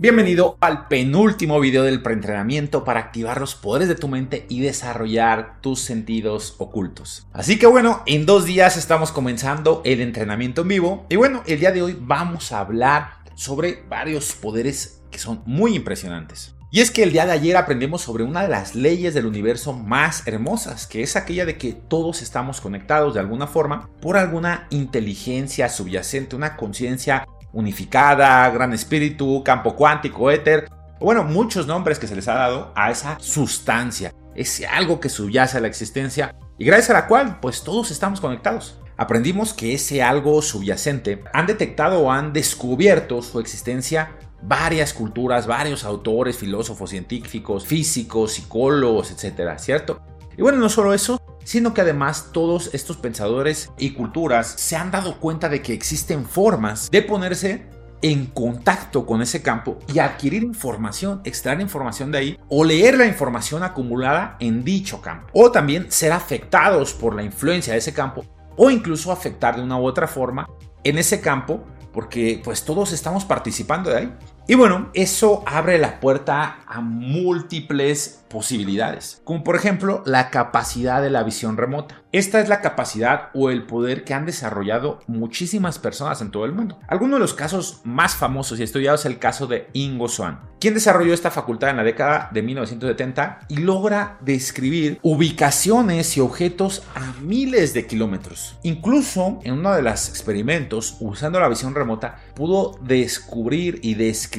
Bienvenido al penúltimo video del preentrenamiento para activar los poderes de tu mente y desarrollar tus sentidos ocultos. Así que bueno, en dos días estamos comenzando el entrenamiento en vivo y bueno, el día de hoy vamos a hablar sobre varios poderes que son muy impresionantes. Y es que el día de ayer aprendimos sobre una de las leyes del universo más hermosas, que es aquella de que todos estamos conectados de alguna forma por alguna inteligencia subyacente, una conciencia unificada, gran espíritu, campo cuántico, éter, bueno, muchos nombres que se les ha dado a esa sustancia, ese algo que subyace a la existencia y gracias a la cual pues todos estamos conectados. Aprendimos que ese algo subyacente han detectado o han descubierto su existencia varias culturas, varios autores, filósofos, científicos, físicos, psicólogos, etcétera, ¿cierto? Y bueno, no solo eso, sino que además todos estos pensadores y culturas se han dado cuenta de que existen formas de ponerse en contacto con ese campo y adquirir información, extraer información de ahí o leer la información acumulada en dicho campo. O también ser afectados por la influencia de ese campo o incluso afectar de una u otra forma en ese campo porque pues todos estamos participando de ahí. Y bueno, eso abre la puerta a múltiples posibilidades, como por ejemplo la capacidad de la visión remota. Esta es la capacidad o el poder que han desarrollado muchísimas personas en todo el mundo. Algunos de los casos más famosos y estudiados es el caso de Ingo Swann, quien desarrolló esta facultad en la década de 1970 y logra describir ubicaciones y objetos a miles de kilómetros. Incluso en uno de los experimentos, usando la visión remota, pudo descubrir y describir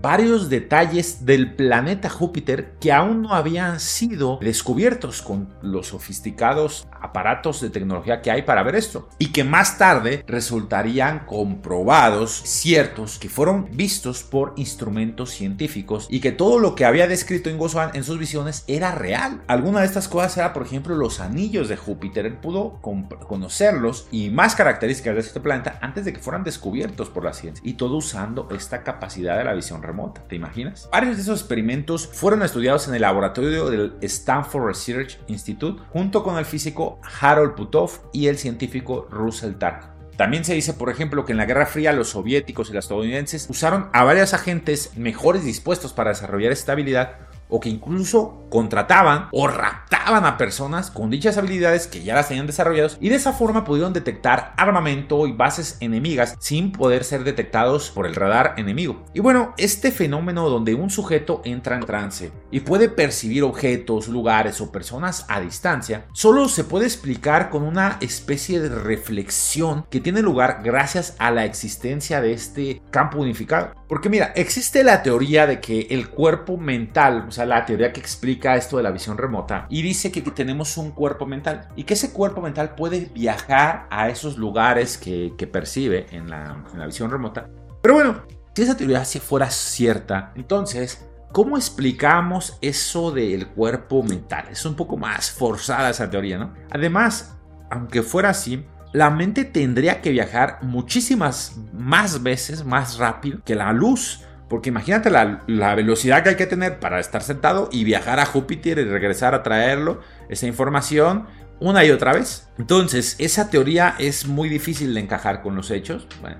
varios detalles del planeta Júpiter que aún no habían sido descubiertos con los sofisticados aparatos de tecnología que hay para ver esto y que más tarde resultarían comprobados ciertos que fueron vistos por instrumentos científicos y que todo lo que había descrito Ingo Swann en sus visiones era real. Alguna de estas cosas era por ejemplo los anillos de Júpiter. Él pudo conocerlos y más características de este planeta antes de que fueran descubiertos por la ciencia y todo usando esta capacidad la visión remota. ¿Te imaginas? Varios de esos experimentos fueron estudiados en el laboratorio del Stanford Research Institute junto con el físico Harold Putov y el científico Russell Tark. También se dice, por ejemplo, que en la Guerra Fría los soviéticos y los estadounidenses usaron a varios agentes mejores dispuestos para desarrollar esta habilidad o que incluso contrataban o raptaban a personas con dichas habilidades que ya las tenían desarrolladas y de esa forma pudieron detectar armamento y bases enemigas sin poder ser detectados por el radar enemigo. Y bueno, este fenómeno donde un sujeto entra en trance y puede percibir objetos, lugares o personas a distancia, solo se puede explicar con una especie de reflexión que tiene lugar gracias a la existencia de este campo unificado. Porque mira, existe la teoría de que el cuerpo mental, o sea, la teoría que explica esto de la visión remota, y dice que, tenemos un cuerpo mental y que ese cuerpo mental puede viajar a esos lugares que, percibe en la, en la visión remota. Pero bueno, si esa teoría si fuera cierta, entonces ¿Cómo explicamos eso del cuerpo mental? Es un poco más forzada esa teoría, ¿no? Además, aunque fuera así, la mente tendría que viajar muchísimas más veces más rápido que la luz. Porque imagínate la, velocidad que hay que tener para estar sentado y viajar a Júpiter y regresar a traerlo, esa información, una y otra vez. Entonces, esa teoría es muy difícil de encajar con los hechos. Bueno,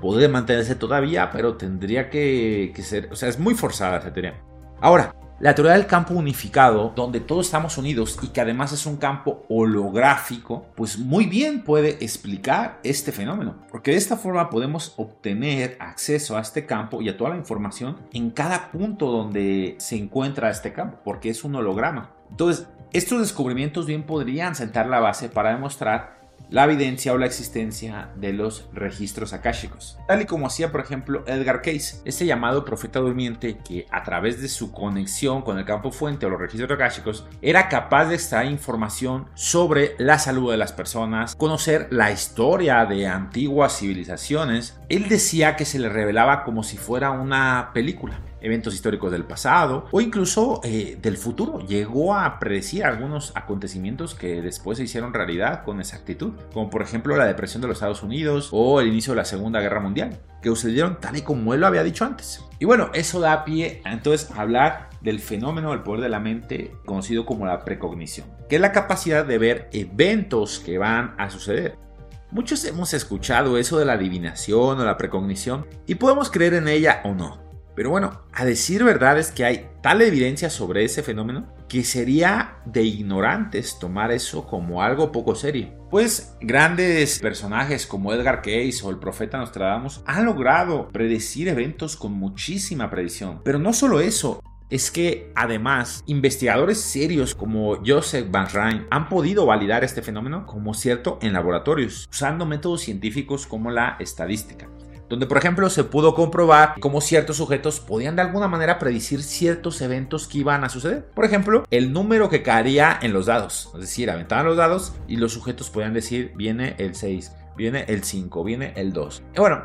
puede mantenerse todavía, pero tendría que, ser, o sea, es muy forzada esa teoría. Ahora, la teoría del campo unificado, donde todos estamos unidos y que además es un campo holográfico, pues muy bien puede explicar este fenómeno. Porque de esta forma podemos obtener acceso a este campo y a toda la información en cada punto donde se encuentra este campo, porque es un holograma. Entonces, estos descubrimientos bien podrían sentar la base para demostrar la evidencia o la existencia de los registros akáshicos, tal y como hacía por ejemplo Edgar Case, este llamado profeta durmiente que a través de su conexión con el campo fuente o los registros akáshicos era capaz de extraer información sobre la salud de las personas, conocer la historia de antiguas civilizaciones. Él decía que se le revelaba como si fuera una película eventos históricos del pasado o incluso eh, del futuro. Llegó a predecir algunos acontecimientos que después se hicieron realidad con exactitud, como por ejemplo la depresión de los Estados Unidos o el inicio de la Segunda Guerra Mundial, que sucedieron tal y como él lo había dicho antes. Y bueno, eso da pie a hablar del fenómeno del poder de la mente conocido como la precognición, que es la capacidad de ver eventos que van a suceder. Muchos hemos escuchado eso de la adivinación o la precognición y podemos creer en ella o no. Pero bueno, a decir verdad es que hay tal evidencia sobre ese fenómeno que sería de ignorantes tomar eso como algo poco serio. Pues grandes personajes como Edgar Cayce o el profeta Nostradamus han logrado predecir eventos con muchísima predicción. Pero no solo eso, es que además investigadores serios como Joseph Van Rijn han podido validar este fenómeno como cierto en laboratorios, usando métodos científicos como la estadística donde por ejemplo se pudo comprobar cómo ciertos sujetos podían de alguna manera predecir ciertos eventos que iban a suceder. Por ejemplo, el número que caería en los dados, es decir, aventaban los dados y los sujetos podían decir viene el 6, viene el 5, viene el 2. Y bueno,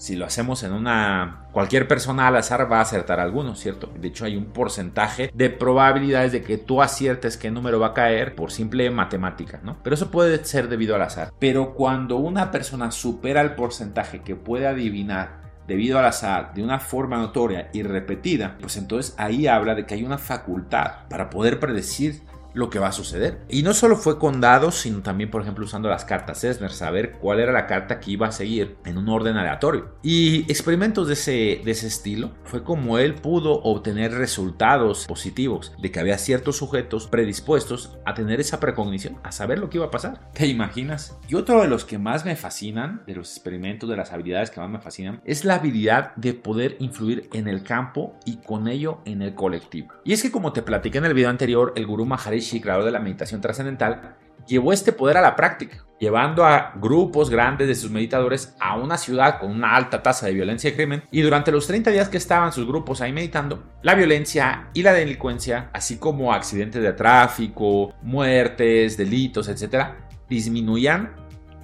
si lo hacemos en una... Cualquier persona al azar va a acertar alguno, ¿cierto? De hecho hay un porcentaje de probabilidades de que tú aciertes qué número va a caer por simple matemática, ¿no? Pero eso puede ser debido al azar. Pero cuando una persona supera el porcentaje que puede adivinar debido al azar de una forma notoria y repetida, pues entonces ahí habla de que hay una facultad para poder predecir lo que va a suceder. Y no solo fue con dados, sino también, por ejemplo, usando las cartas Esner, saber cuál era la carta que iba a seguir en un orden aleatorio. Y experimentos de ese, de ese estilo fue como él pudo obtener resultados positivos de que había ciertos sujetos predispuestos a tener esa precognición, a saber lo que iba a pasar. ¿Te imaginas? Y otro de los que más me fascinan, de los experimentos, de las habilidades que más me fascinan, es la habilidad de poder influir en el campo y con ello en el colectivo. Y es que como te platiqué en el video anterior, el gurú Maharishi y creador de la meditación trascendental, llevó este poder a la práctica, llevando a grupos grandes de sus meditadores a una ciudad con una alta tasa de violencia y crimen, y durante los 30 días que estaban sus grupos ahí meditando, la violencia y la delincuencia, así como accidentes de tráfico, muertes, delitos, etc., disminuían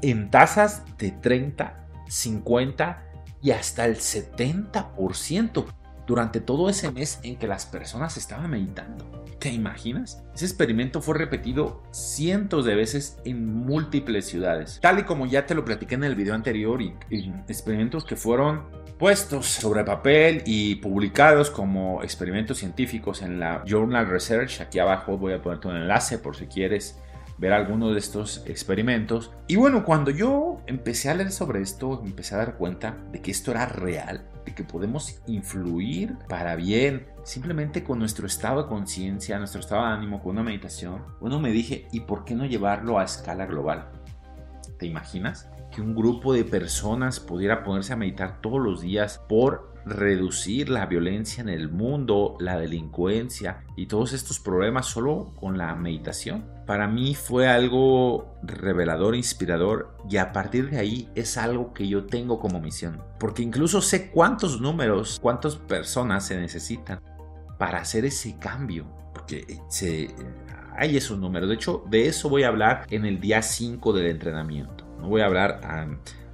en tasas de 30, 50 y hasta el 70% durante todo ese mes en que las personas estaban meditando. ¿Te imaginas? Ese experimento fue repetido cientos de veces en múltiples ciudades. Tal y como ya te lo platiqué en el video anterior y, experimentos que fueron puestos sobre papel y publicados como experimentos científicos en la Journal Research. Aquí abajo voy a ponerte un enlace por si quieres ver alguno de estos experimentos. Y bueno, cuando yo empecé a leer sobre esto, empecé a dar cuenta de que esto era real, de que podemos influir para bien simplemente con nuestro estado de conciencia, nuestro estado de ánimo, con una meditación. Bueno, me dije, ¿y por qué no llevarlo a escala global? ¿Te imaginas? Que un grupo de personas pudiera ponerse a meditar todos los días por reducir la violencia en el mundo, la delincuencia y todos estos problemas solo con la meditación. Para mí fue algo revelador, inspirador y a partir de ahí es algo que yo tengo como misión. Porque incluso sé cuántos números, cuántas personas se necesitan para hacer ese cambio. Porque hay esos números. De hecho, de eso voy a hablar en el día 5 del entrenamiento. No voy a hablar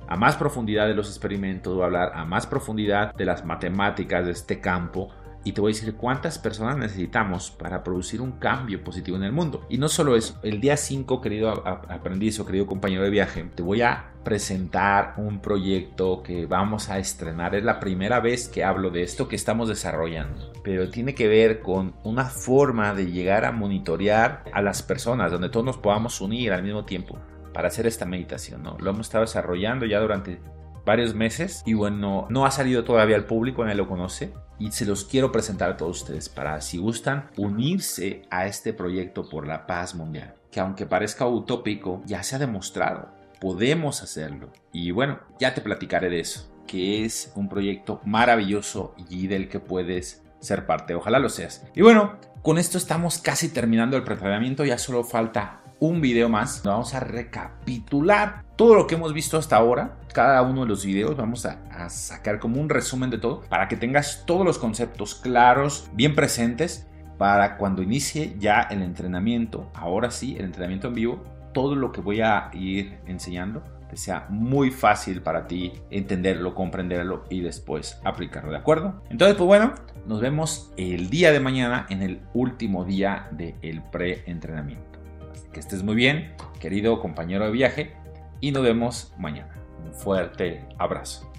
a más profundidad de los experimentos, voy a hablar a más profundidad de las matemáticas de este campo y te voy a decir cuántas personas necesitamos para producir un cambio positivo en el mundo. Y no solo eso, el día 5, querido aprendiz o querido compañero de viaje, te voy a presentar un proyecto que vamos a estrenar. Es la primera vez que hablo de esto que estamos desarrollando, pero tiene que ver con una forma de llegar a monitorear a las personas, donde todos nos podamos unir al mismo tiempo para hacer esta meditación. ¿no? Lo hemos estado desarrollando ya durante varios meses y bueno, no ha salido todavía al público, nadie lo conoce y se los quiero presentar a todos ustedes para si gustan unirse a este proyecto por la paz mundial, que aunque parezca utópico, ya se ha demostrado, podemos hacerlo. Y bueno, ya te platicaré de eso, que es un proyecto maravilloso y del que puedes ser parte, ojalá lo seas. Y bueno, con esto estamos casi terminando el preparamiento, ya solo falta un video más. Vamos a recapitular todo lo que hemos visto hasta ahora. Cada uno de los videos vamos a, sacar como un resumen de todo para que tengas todos los conceptos claros, bien presentes para cuando inicie ya el entrenamiento. Ahora sí, el entrenamiento en vivo. Todo lo que voy a ir enseñando que sea muy fácil para ti entenderlo, comprenderlo y después aplicarlo, ¿de acuerdo? Entonces, pues bueno, nos vemos el día de mañana en el último día del pre-entrenamiento. Que estés muy bien, querido compañero de viaje, y nos vemos mañana. Un fuerte abrazo.